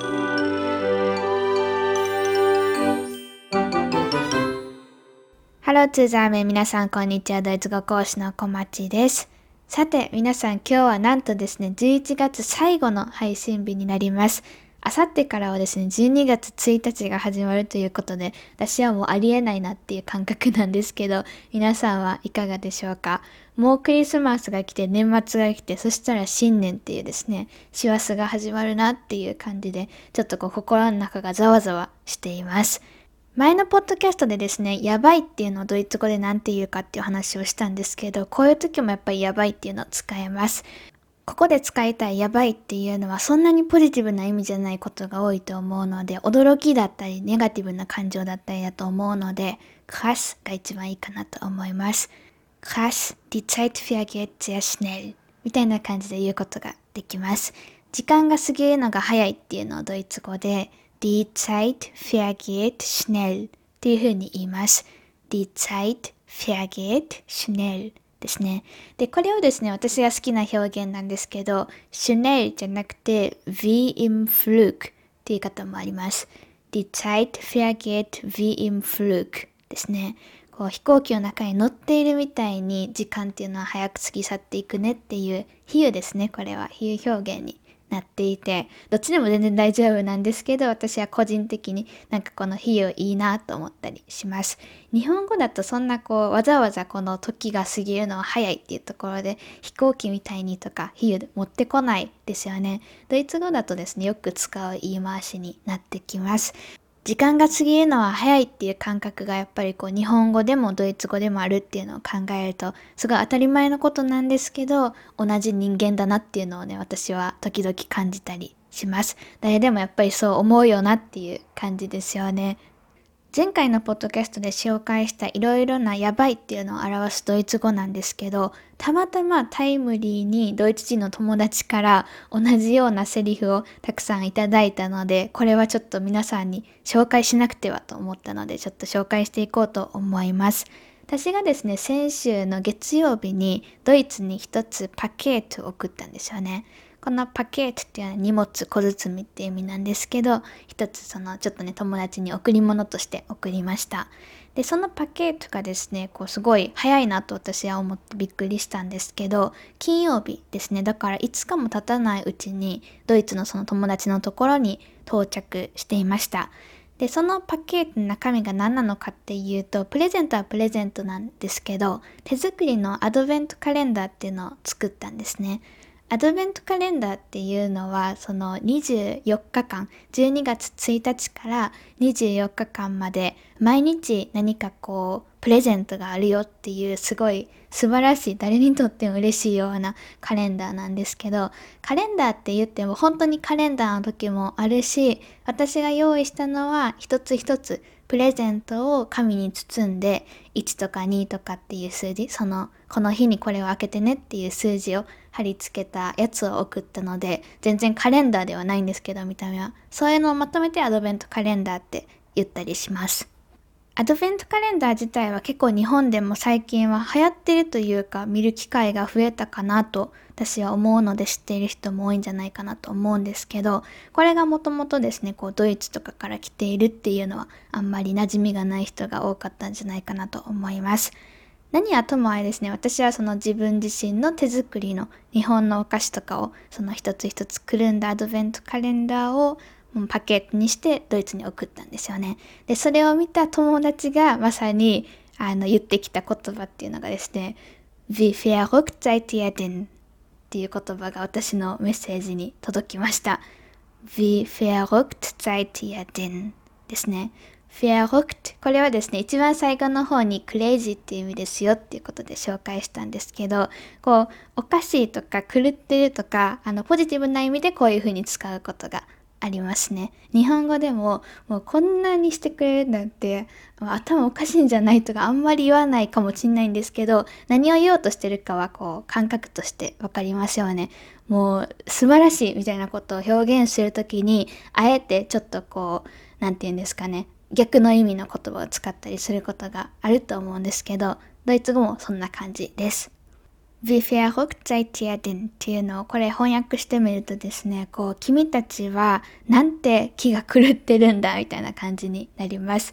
ハローツーザーメン皆さんこんにちは。ドイツ語講師の小町です。さて皆さん今日はなんとですね11月最後の配信日になります。あさってからはですね、12月1日が始まるということで、私はもうありえないなっていう感覚なんですけど、皆さんはいかがでしょうか？もうクリスマスが来て、年末が来て、そしたら新年っていうですね、師走が始まるなっていう感じで、ちょっとこう心の中がざわざわしています。前のポッドキャストでですね、やばいっていうのをドイツ語で何て言うかっていう話をしたんですけど、こういう時もやっぱりやばいっていうのを使えます。ここで使いたいやばいっていうのはそんなにポジティブな意味じゃないことが多いと思うので、驚きだったりネガティブな感情だったりだと思うので、クラスが一番いいかなと思います。クラス、die Zeit vergeht sehr schnell みたいな感じで言うことができます。時間が過ぎるのが早いっていうのをドイツ語で、die Zeit vergeht schnell っていう風に言います。die Zeit vergeht schnell ですね。で、これをですね、私が好きな表現なんですけど、シュネルじゃなくて、wie im Flug っていう方もあります。Die Zeit vergeht wie im Flug ですね。こう飛行機の中に乗っているみたいに時間っていうのは早く過ぎ去っていくねっていう比喩ですね。これは比喩表現になっていて、どっちでも全然大丈夫なんですけど、私は個人的になんかこの比喩いいなと思ったりします。日本語だとそんなこう、わざわざこの時が過ぎるのは早いっていうところで、飛行機みたいにとか比喩で持ってこないですよね。ドイツ語だとですね、よく使う言い回しになってきます。時間が過ぎるのは早いっていう感覚がやっぱりこう日本語でもドイツ語でもあるっていうのを考えるとすごい当たり前のことなんですけど同じ人間だなっていうのをね私は時々感じたりします。誰でもやっぱりそう思うよなっていう感じですよね。前回のポッドキャストで紹介したいろいろなやばいっていうのを表すドイツ語なんですけど、たまたまタイムリーにドイツ人の友達から同じようなセリフをたくさんいただいたので、これはちょっと皆さんに紹介しなくてはと思ったので、ちょっと紹介していこうと思います。私がですね、先週の月曜日にドイツに一つパケートを送ったんですよね。このパケートっていうのは荷物小包っていう意味なんですけど、一つそのちょっとね、友達に贈り物として送りました。で、そのパケートがですね、こうすごい早いなと私は思ってびっくりしたんですけど、金曜日ですね、だから5日も経たないうちにドイツのその友達のところに到着していました。で、そのパッケージの中身が何なのかっていうと、プレゼントはプレゼントなんですけど、手作りのアドベントカレンダーっていうのを作ったんですね。アドベントカレンダーっていうのはその24日間12月1日から24日間まで毎日何かこうプレゼントがあるよっていうすごい素晴らしい誰にとっても嬉しいようなカレンダーなんですけどカレンダーって言っても本当にカレンダーの時もあるし私が用意したのは一つ一つプレゼントを紙に包んで1とか2とかっていう数字そのこの日にこれを開けてねっていう数字を貼り付けたやつを送ったので全然カレンダーではないんですけど見た目は。そういうのをまとめてアドベントカレンダーって言ったりします。アドベントカレンダー自体は結構日本でも最近は流行ってるというか見る機会が増えたかなと私は思うので知っている人も多いんじゃないかなと思うんですけどこれがもともとですねこうドイツとかから来ているっていうのはあんまり馴染みがない人が多かったんじゃないかなと思います。何はともあれですね私はその自分自身の手作りの日本のお菓子とかをその一つ一つくるんだアドベントカレンダーをパケットにしてドイツに送ったんですよね。でそれを見た友達がまさにあの言ってきた言葉っていうのがですね「Wie verrückt seid ihr denn?」っていう言葉が私のメッセージに届きました。Wie verrückt seid ihr denn? ですね。verrückt これはですね、一番最後の方に crazy っていう意味ですよっていうことで紹介したんですけど、こう、おかしいとか狂ってるとか、あの、ポジティブな意味でこういう風に使うことがありますね。日本語でももうこんなにしてくれるなんて頭おかしいんじゃないとかあんまり言わないかもしんないんですけど何を言おうとしてるかはこう感覚として分かりますよね。もう素晴らしいみたいなことを表現する時にあえてちょっとこう何て言うんですかね逆の意味の言葉を使ったりすることがあると思うんですけどドイツ語もそんな感じです。Wie verrückt seid ihr denn? っていうのをこれ翻訳してみるとですね、こう、君たちはなんて気が狂ってるんだみたいな感じになります。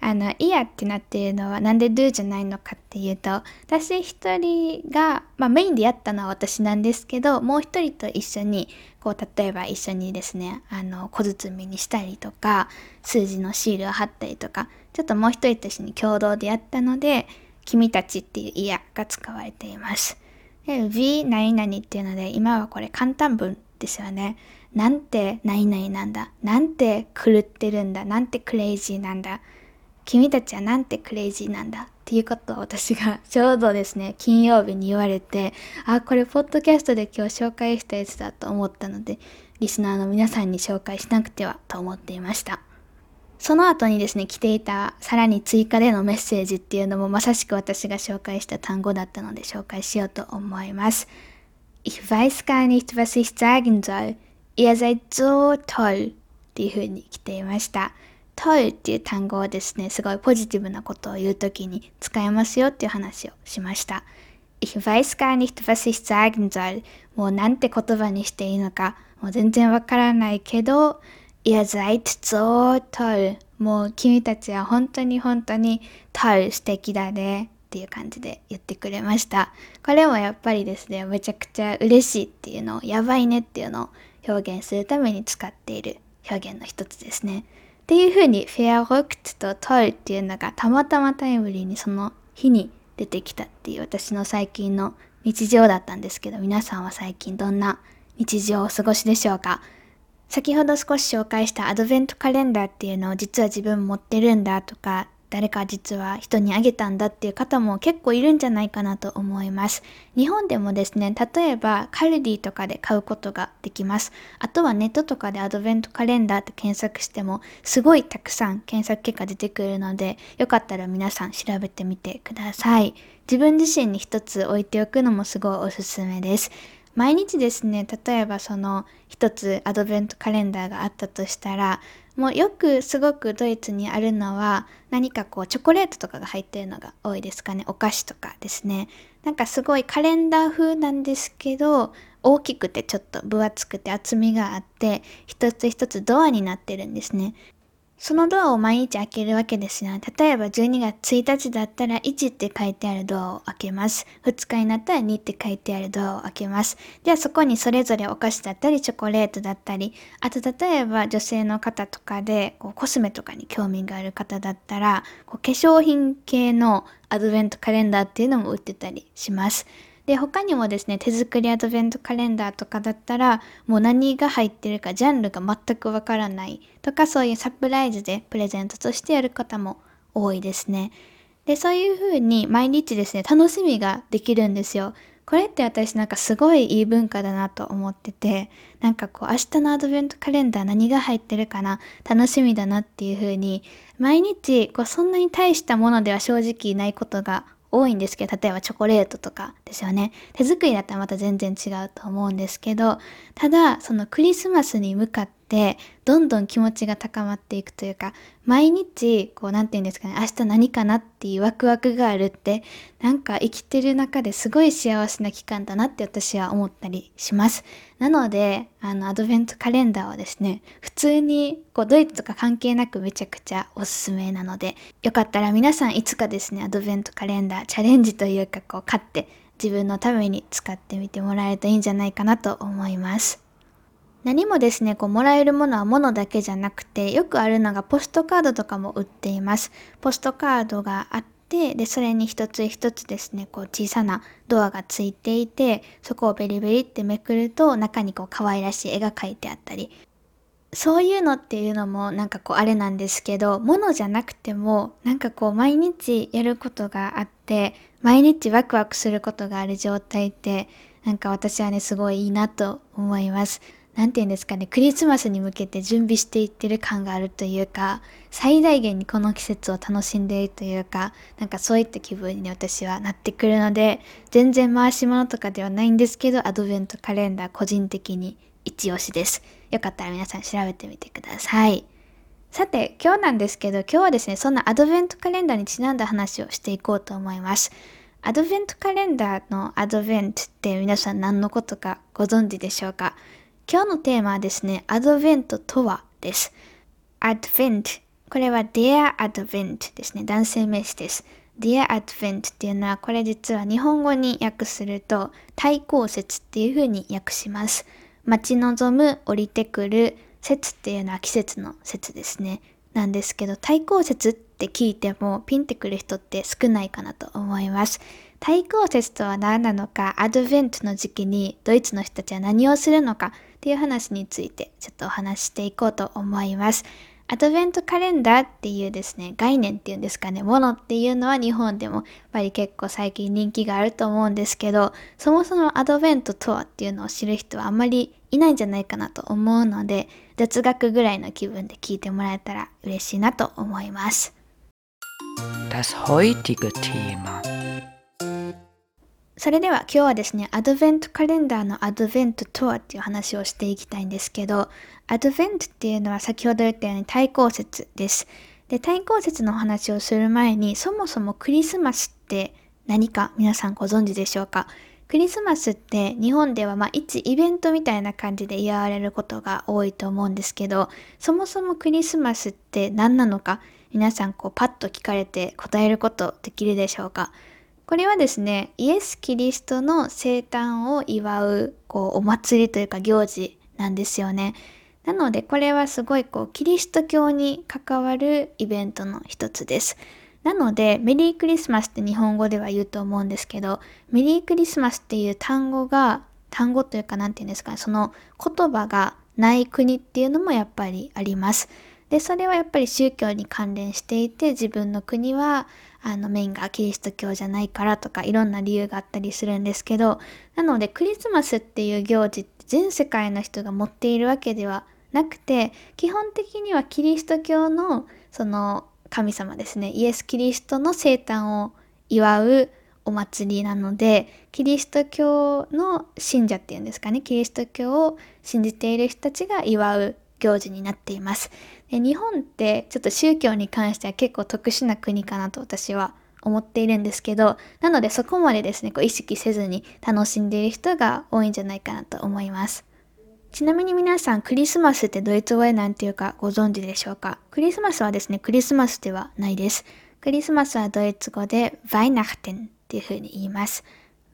あの、いやってなっているのはなんで do じゃないのかっていうと、私一人が、まあメインでやったのは私なんですけど、もう一人と一緒に、こう、例えば一緒にですね、あの、小包にしたりとか、数字のシールを貼ったりとか、ちょっともう一人と一緒に共同でやったので、君たちっていういやが使われています。で、v 何々っていうので、今はこれ簡単文ですよね。なんて何々なんだ。なんて狂ってるんだ。なんてクレイジーなんだ。君たちはなんてクレイジーなんだっていうことを私がちょうどですね、金曜日に言われて、あ、これポッドキャストで今日紹介したやつだと思ったので、リスナーの皆さんに紹介しなくてはと思っていました。その後にですね、来ていたさらに追加でのメッセージっていうのもまさしく私が紹介した単語だったので紹介しようと思います。Ich weiß gar nicht, was ich sagen soll. Ihr seid so toll っていう風に来ていました。トイっていう単語をですね、すごいポジティブなことを言うときに使えますよっていう話をしました。Ich weiß gar nicht, was ich sagen soll. もうなんて言葉にしていいのか、もう全然わからないけど、Ihr seid so toll. もう君たちは本当に本当に toll 素敵だねっていう感じで言ってくれました。これもやっぱりですね、めちゃくちゃ嬉しいっていうのを、やばいねっていうのを表現するために使っている表現の一つですね。っていう風にフェアロックとトイっていうのがたまたまタイムリーにその日に出てきたっていう私の最近の日常だったんですけど皆さんは最近どんな日常をお過ごしでしょうか？先ほど少し紹介したアドベントカレンダーっていうのを実は自分持ってるんだとか誰か実は人にあげたんだっていう方も結構いるんじゃないかなと思います。日本でもですね、例えばカルディとかで買うことができます。あとはネットとかでアドベントカレンダーって検索してもすごいたくさん検索結果出てくるので、よかったら皆さん調べてみてください。自分自身に一つ置いておくのもすごいおすすめです。毎日ですね、例えばその一つアドベントカレンダーがあったとしたら、もうよくすごくドイツにあるのは何かこうチョコレートとかが入ってるのが多いですかね。お菓子とかですね。なんかすごいカレンダー風なんですけど、大きくてちょっと分厚くて厚みがあって、一つ一つドアになってるんですね。そのドアを毎日開けるわけですよ。例えば12月1日だったら1って書いてあるドアを開けます。2日になったら2って書いてあるドアを開けます。ではそこにそれぞれお菓子だったりチョコレートだったり、あと例えば女性の方とかでこうコスメとかに興味がある方だったら、こう化粧品系のアドベントカレンダーっていうのも売ってたりします。で、他にもですね、手作りアドベントカレンダーとかだったら、もう何が入ってるかジャンルが全くわからないとか、そういうサプライズでプレゼントとしてやる方も多いですね。で、そういう風に毎日ですね、楽しみができるんですよ。これって私なんかすごいいい文化だなと思ってて、なんかこう明日のアドベントカレンダー何が入ってるかな、楽しみだなっていう風に、毎日こうそんなに大したものでは正直ないことが多いんですけど、例えばチョコレートとかですよね。手作りだったらまた全然違うと思うんですけど、ただ、そのクリスマスに向かって、どんどん気持ちが高まっていくというか、毎日、こう、なんて言うんですかね、明日何かなっていうワクワクがあるって、なんか生きてる中ですごい幸せな期間だなって私は思ったりします。なので、あの、アドベントカレンダーはですね、普通に、こう、ドイツとか関係なくめちゃくちゃおすすめなので、よかったら皆さんいつかですね、アドベントカレンダーチャレンジというか、こう、買って自分のために使ってみてもらえるといいんじゃないかなと思います。何もですね、こう、もらえるものは物だけじゃなくて、よくあるのがポストカードとかも売っています。ポストカードがあって、で、それに一つ一つですね、こう、小さなドアがついていて、そこをベリベリってめくると、中にこう、可愛らしい絵が描いてあったり、そういうのっていうのもなんかこうあれなんですけど、物じゃなくてもなんかこう毎日やることがあって、毎日ワクワクすることがある状態ってなんか私はねすごいいいなと思います。何て言うんですかね、クリスマスに向けて準備していってる感があるというか、最大限にこの季節を楽しんでいるというか、なんかそういった気分に私はなってくるので、全然回し物とかではないんですけど、アドベントカレンダー個人的に一押しです。よかったら皆さん調べてみてください。さて、今日なんですけど、今日はですね、そんなアドベントカレンダーにちなんだ話をしていこうと思います。アドベントカレンダーのアドベントって皆さん何のことかご存知でしょうか？今日のテーマはですね、アドベントとはです。アドベント。これは Dear Advent ですね。男性名詞です。Dear Advent っていうのはこれ実は日本語に訳すると対抗節っていう風に訳します。待ち望む、降りてくる、節っていうのは季節の節ですね。なんですけど、対抗節って聞いてもピンってくる人って少ないかなと思います。対抗節とは何なのか、アドベントの時期にドイツの人たちは何をするのかっていう話についてちょっとお話していこうと思います。アドベントカレンダーっていうですね、概念っていうんですかね、ものっていうのは日本でもやっぱり結構最近人気があると思うんですけど、そもそもアドベントとはっていうのを知る人はあんまりいないんじゃないかなと思うので、雑学ぐらいの気分で聞いてもらえたら嬉しいなと思います。Das heutige Thema それでは今日はですね、アドベントカレンダーのアドベントとはっていう話をしていきたいんですけど、アドベントっていうのは先ほど言ったように対抗節です。で、対抗節の話をする前に、そもそもクリスマスって何か皆さんご存知でしょうか？クリスマスって日本ではまあ一イベントみたいな感じで祝われることが多いと思うんですけど、そもそもクリスマスって何なのか？皆さんこうパッと聞かれて答えることできるでしょうか？これはですね、イエス・キリストの生誕を祝う、こう、お祭りというか行事なんですよね。なので、これはすごい、こう、キリスト教に関わるイベントの一つです。なので、メリークリスマスって日本語では言うと思うんですけど、メリークリスマスっていう単語が、単語というか何て言うんですかね、その言葉がない国っていうのもやっぱりあります。で、それはやっぱり宗教に関連していて、自分の国はあのメインがキリスト教じゃないからとかいろんな理由があったりするんですけどなのでクリスマスっていう行事って全世界の人が持っているわけではなくて基本的にはキリスト教のその神様ですねイエス・キリストの生誕を祝うお祭りなのでキリスト教の信者っていうんですかねキリスト教を信じている人たちが祝う行事になっています。で日本ってちょっと宗教に関しては結構特殊な国かなと私は思っているんですけど、なのでそこまでですね、こう意識せずに楽しんでいる人が多いんじゃないかなと思います。ちなみに皆さん、クリスマスってドイツ語で何ていうかご存知でしょうか？クリスマスはですね、クリスマスではないです。クリスマスはドイツ語で Weihnachten っていう風に言います。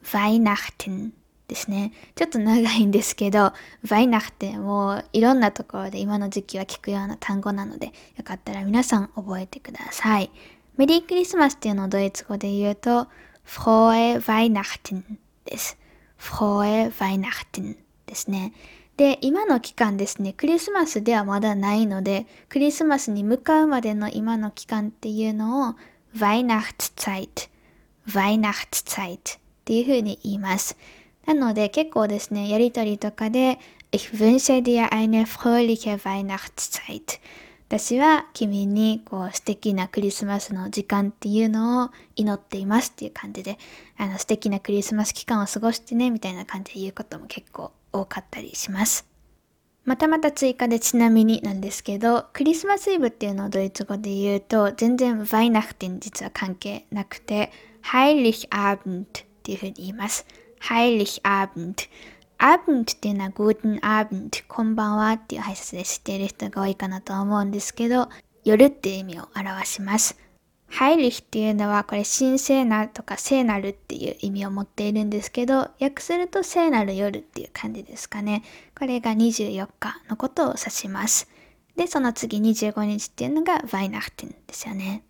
Weihnachten ですね。ちょっと長いんですけど、バイナフテもいろんなところで今の時期は聞くような単語なので、よかったら皆さん覚えてください。メリークリスマスっていうのをドイツ語で言うと、frohe Weihnachten です。frohe Weihnachten ですね。で、今の期間ですね、クリスマスではまだないので、クリスマスに向かうまでの今の期間っていうのを Weihnachtszeit、Weihnachtszeit っていうふうに言います。なので結構ですね、やりとりとかで、Ich wünsche dir eine fröhliche Weihnachtszeit. 私は君にこう素敵なクリスマスの時間っていうのを祈っていますっていう感じで、あの素敵なクリスマス期間を過ごしてねみたいな感じで言うことも結構多かったりします。またまた追加でちなみになんですけど、クリスマスイブっていうのをドイツ語で言うと、全然 Weihnachten 実は関係なくて、Heiligabend っていうふうに言います。Heiligabend。Abend っていうのは Guten Abend、こんばんはっていう挨拶で知っている人が多いかなと思うんですけど、夜っていう意味を表します。Heilig っていうのはこれ神聖なとか聖なるっていう意味を持っているんですけど、訳すると聖なる夜っていう感じですかね。これが24日のことを指します。で、その次25日っていうのが Weihnachten ですよね。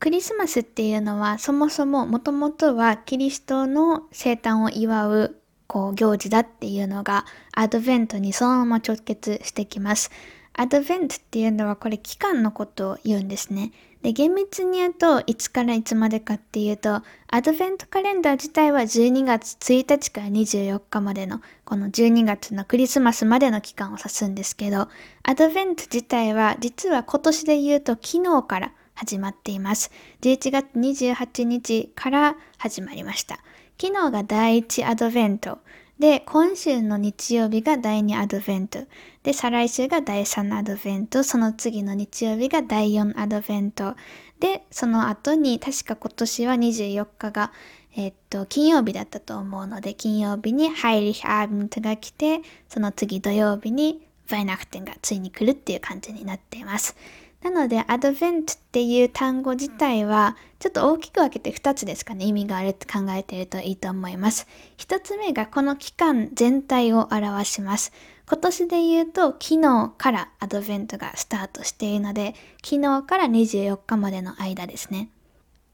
クリスマスっていうのはそもそももともとはキリストの生誕を祝うこう行事だっていうのがアドベントにそのまま直結してきます。アドベントっていうのはこれ期間のことを言うんですね。で、厳密に言うといつからいつまでかっていうと、アドベントカレンダー自体は12月1日から24日までのこの12月のクリスマスまでの期間を指すんですけど、アドベント自体は実は今年で言うと昨日から始まっています。11月28日から始まりました。昨日が第1アドベント。で、今週の日曜日が第2アドベント。で、再来週が第3アドベント。その次の日曜日が第4アドベント。で、その後に、確か今年は24日が、えっと、金曜日だったと思うので、金曜日にハイリヒアーブントが来て、その次土曜日にヴァイナクテンがついに来るっていう感じになっています。なので、アドベントっていう単語自体は、ちょっと大きく分けて2つですかね、意味があるって考えているといいと思います。1つ目がこの期間全体を表します。今年で言うと、昨日からアドベントがスタートしているので、昨日から24日までの間ですね。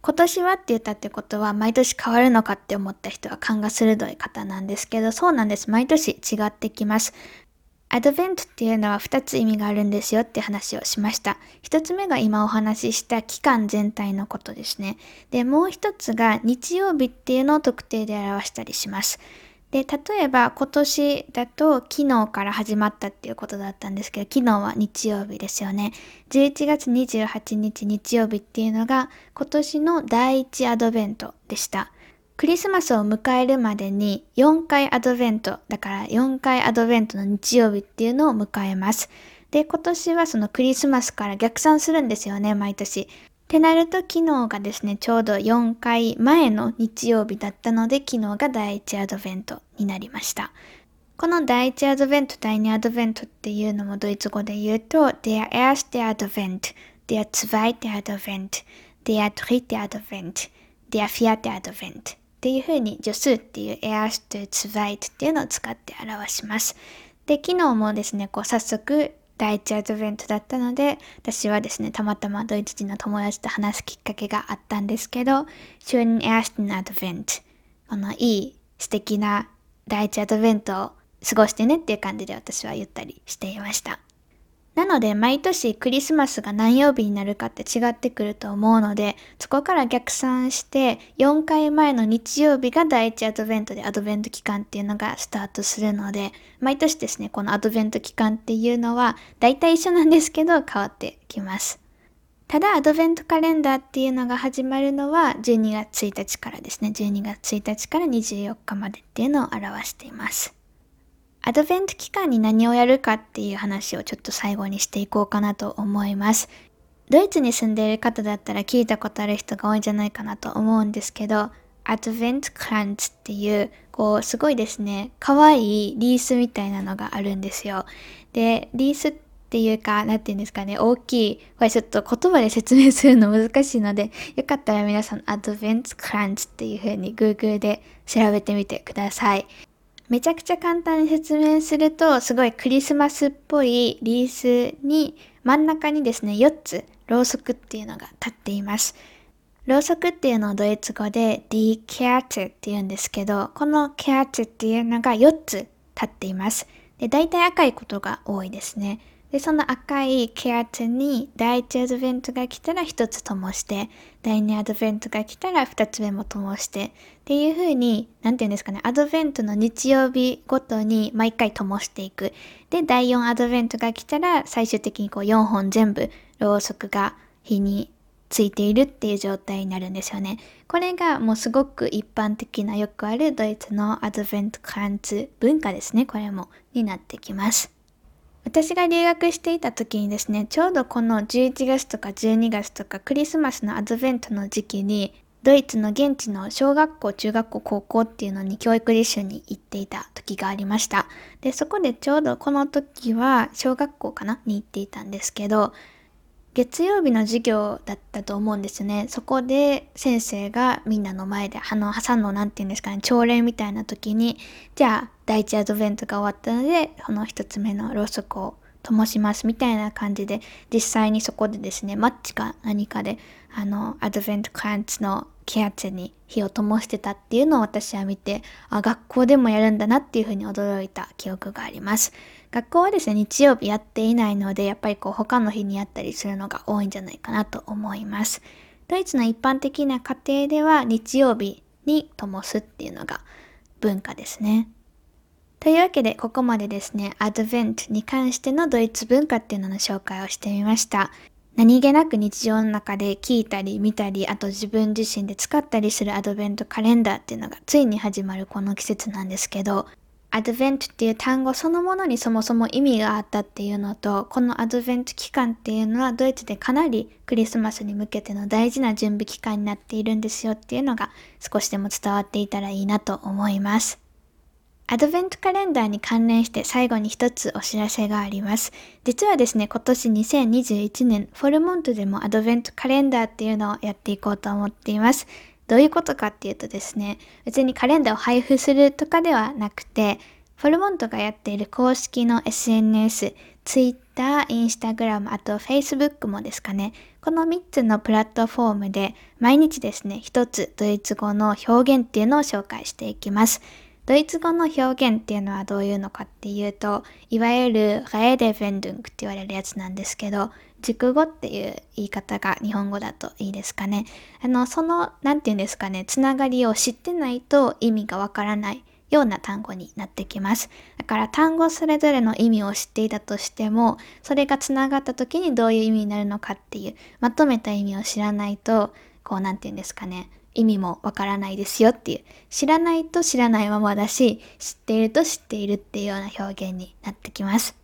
今年はって言ったってことは毎年変わるのかって思った人は勘が鋭い方なんですけど、そうなんです。毎年違ってきます。アドベントっていうのは2つ意味があるんですよって話をしました。1つ目が今お話しした期間全体のことですね。で、もう1つが日曜日っていうのを特定で表したりします。で、例えば今年だと昨日から始まったっていうことだったんですけど、昨日は日曜日ですよね。11月28日日曜日っていうのが今年の第1アドベントでした。クリスマスを迎えるまでに4回アドベント、だから4回アドベントの日曜日っていうのを迎えます。で、今年はそのクリスマスから逆算するんですよね、毎年。ってなると昨日がですね、ちょうど4回前の日曜日だったので、昨日が第1アドベントになりました。この第1アドベント、第2アドベントっていうのもドイツ語で言うと、der erste Advent, der zweite Advent, der dritte Advent, der vierte Advent っていう風に助数っていう erst zweit っていうのを使って表します。で、昨日もですね、こう早速第一アドベントだったので、私はですね、たまたまドイツ人の友達と話すきっかけがあったんですけど、schönen ersten Advent。このいい素敵な第一アドベントを過ごしてねっていう感じで私は言ったりしていました。なので、毎年クリスマスが何曜日になるかって違ってくると思うので、そこから逆算して、4回前の日曜日が第1アドベントでアドベント期間っていうのがスタートするので、毎年ですね、このアドベント期間っていうのは、大体一緒なんですけど、変わってきます。ただ、アドベントカレンダーっていうのが始まるのは12月1日からですね。12月1日から24日までっていうのを表しています。アドベント期間に何をやるかっていう話をちょっと最後にしていこうかなと思います。ドイツに住んでいる方だったら聞いたことある人が多いんじゃないかなと思うんですけど、アドベントクランツっていう、こう、すごいですね、可愛いリースみたいなのがあるんですよ。で、リースっていうか、なんていうんですかね、大きい、これちょっと言葉で説明するの難しいので、よかったら皆さん、アドベントクランツっていう風に Google で調べてみてください。めちゃくちゃ簡単に説明すると、すごいクリスマスっぽいリースに真ん中にですね、4つろうそくっていうのが立っています。ろうそくっていうのをドイツ語で Die Kerze って言うんですけど、この Kerze っていうのが4つ立っています。で、大体赤いことが多いですね。で、その赤いケアツに第1アドベントが来たら1つ灯して、第2アドベントが来たら2つ目も灯して、っていう風に、なんて言うんですかね、アドベントの日曜日ごとに毎回灯していく。で、第4アドベントが来たら最終的にこう4本全部ろうそくが火についているっていう状態になるんですよね。これがもうすごく一般的なよくあるドイツのアドベントクランツ文化ですね。これもになってきます。私が留学していた時にですね、ちょうどこの11月とか12月とかクリスマスのアドベントの時期に、ドイツの現地の小学校、中学校、高校っていうのに教育実習に行っていた時がありました。で、そこでちょうどこの時は小学校かなに行っていたんですけど、月曜日の授業だったと思うんですね。そこで先生がみんなの前で、あの、挟んのなんて言うんですかね、朝礼みたいな時に、じゃあ、第一アドベントが終わったので、この一つ目のろうそくを灯しますみたいな感じで、実際にそこでですね、マッチか何かで、あの、アドベントクランツの気圧に火を灯してたっていうのを私は見て、あ、学校でもやるんだなっていうふうに驚いた記憶があります。学校はですね、日曜日やっていないので、やっぱりこう他の日にやったりするのが多いんじゃないかなと思います。ドイツの一般的な家庭では日曜日に灯すっていうのが文化ですね。というわけで、ここまでですね、アドベントに関してのドイツ文化っていうのの紹介をしてみました。何気なく日常の中で聞いたり見たり、あと自分自身で使ったりするアドベントカレンダーっていうのがついに始まるこの季節なんですけど、アドベントっていう単語そのものにそもそも意味があったっていうのと、このアドベント期間っていうのはドイツでかなりクリスマスに向けての大事な準備期間になっているんですよっていうのが少しでも伝わっていたらいいなと思います。アドベントカレンダーに関連して最後に一つお知らせがあります。実はですね、今年2021年、フォルモントでもアドベントカレンダーっていうのをやっていこうと思っています。どういうことかっていうとですね、別にカレンダーを配布するとかではなくて、フォルモントがやっている公式の SNS、Twitter、Instagram、あと Facebook もですかね。この3つのプラットフォームで毎日ですね、一つドイツ語の表現っていうのを紹介していきます。ドイツ語の表現っていうのはどういうのかっていうと、いわゆるレーデベンドゥングって言われるやつなんですけど、熟語っていう言い方が日本語だといいですかね。あの、その、なんて言うんですかね、つながりを知ってないと意味がわからないような単語になってきます。だから単語それぞれの意味を知っていたとしても、それがつながった時にどういう意味になるのかっていう、まとめた意味を知らないと、こう、なんて言うんですかね、意味もわからないですよっていう。知らないと知らないままだし知っていると知っているっていうような表現になってきます。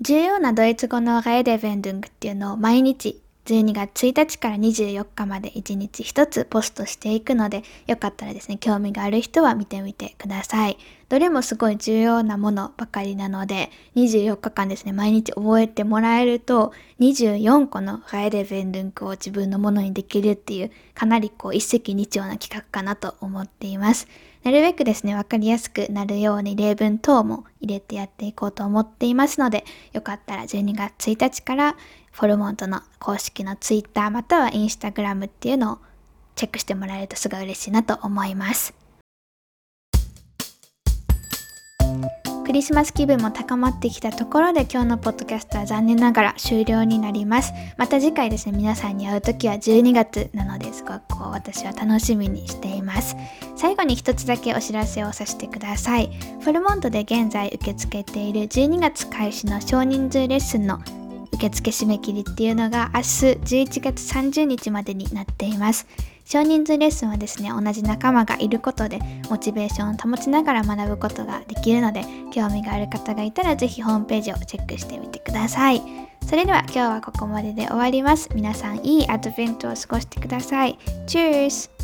重要なドイツ語のガエデベンドゥングっていうのを毎日12月1日から24日まで1日1つポストしていくので、よかったらですね、興味がある人は見てみてください。どれもすごい重要なものばかりなので、24日間ですね、毎日覚えてもらえると、24個のガエレベンルンクを自分のものにできるっていう、かなりこう一石二鳥な企画かなと思っています。なるべくですね、わかりやすくなるように例文等も入れてやっていこうと思っていますので、よかったら12月1日からフォルモントの公式の Twitter または Instagram っていうのをチェックしてもらえるとすごい嬉しいなと思います。クリスマス気分も高まってきたところで今日のポッドキャストは残念ながら終了になります。また次回ですね、皆さんに会う時は12月なのですごくこう私は楽しみにしています。最後に一つだけお知らせをさせてください。フォルモントで現在受け付けている12月開始の少人数レッスンの受付締め切りっていうのが明日11月30日までになっています。少人数レッスンはですね、同じ仲間がいることでモチベーションを保ちながら学ぶことができるので、興味がある方がいたらぜひホームページをチェックしてみてください。それでは今日はここまでで終わります。皆さんいいアドベントを過ごしてください。チュース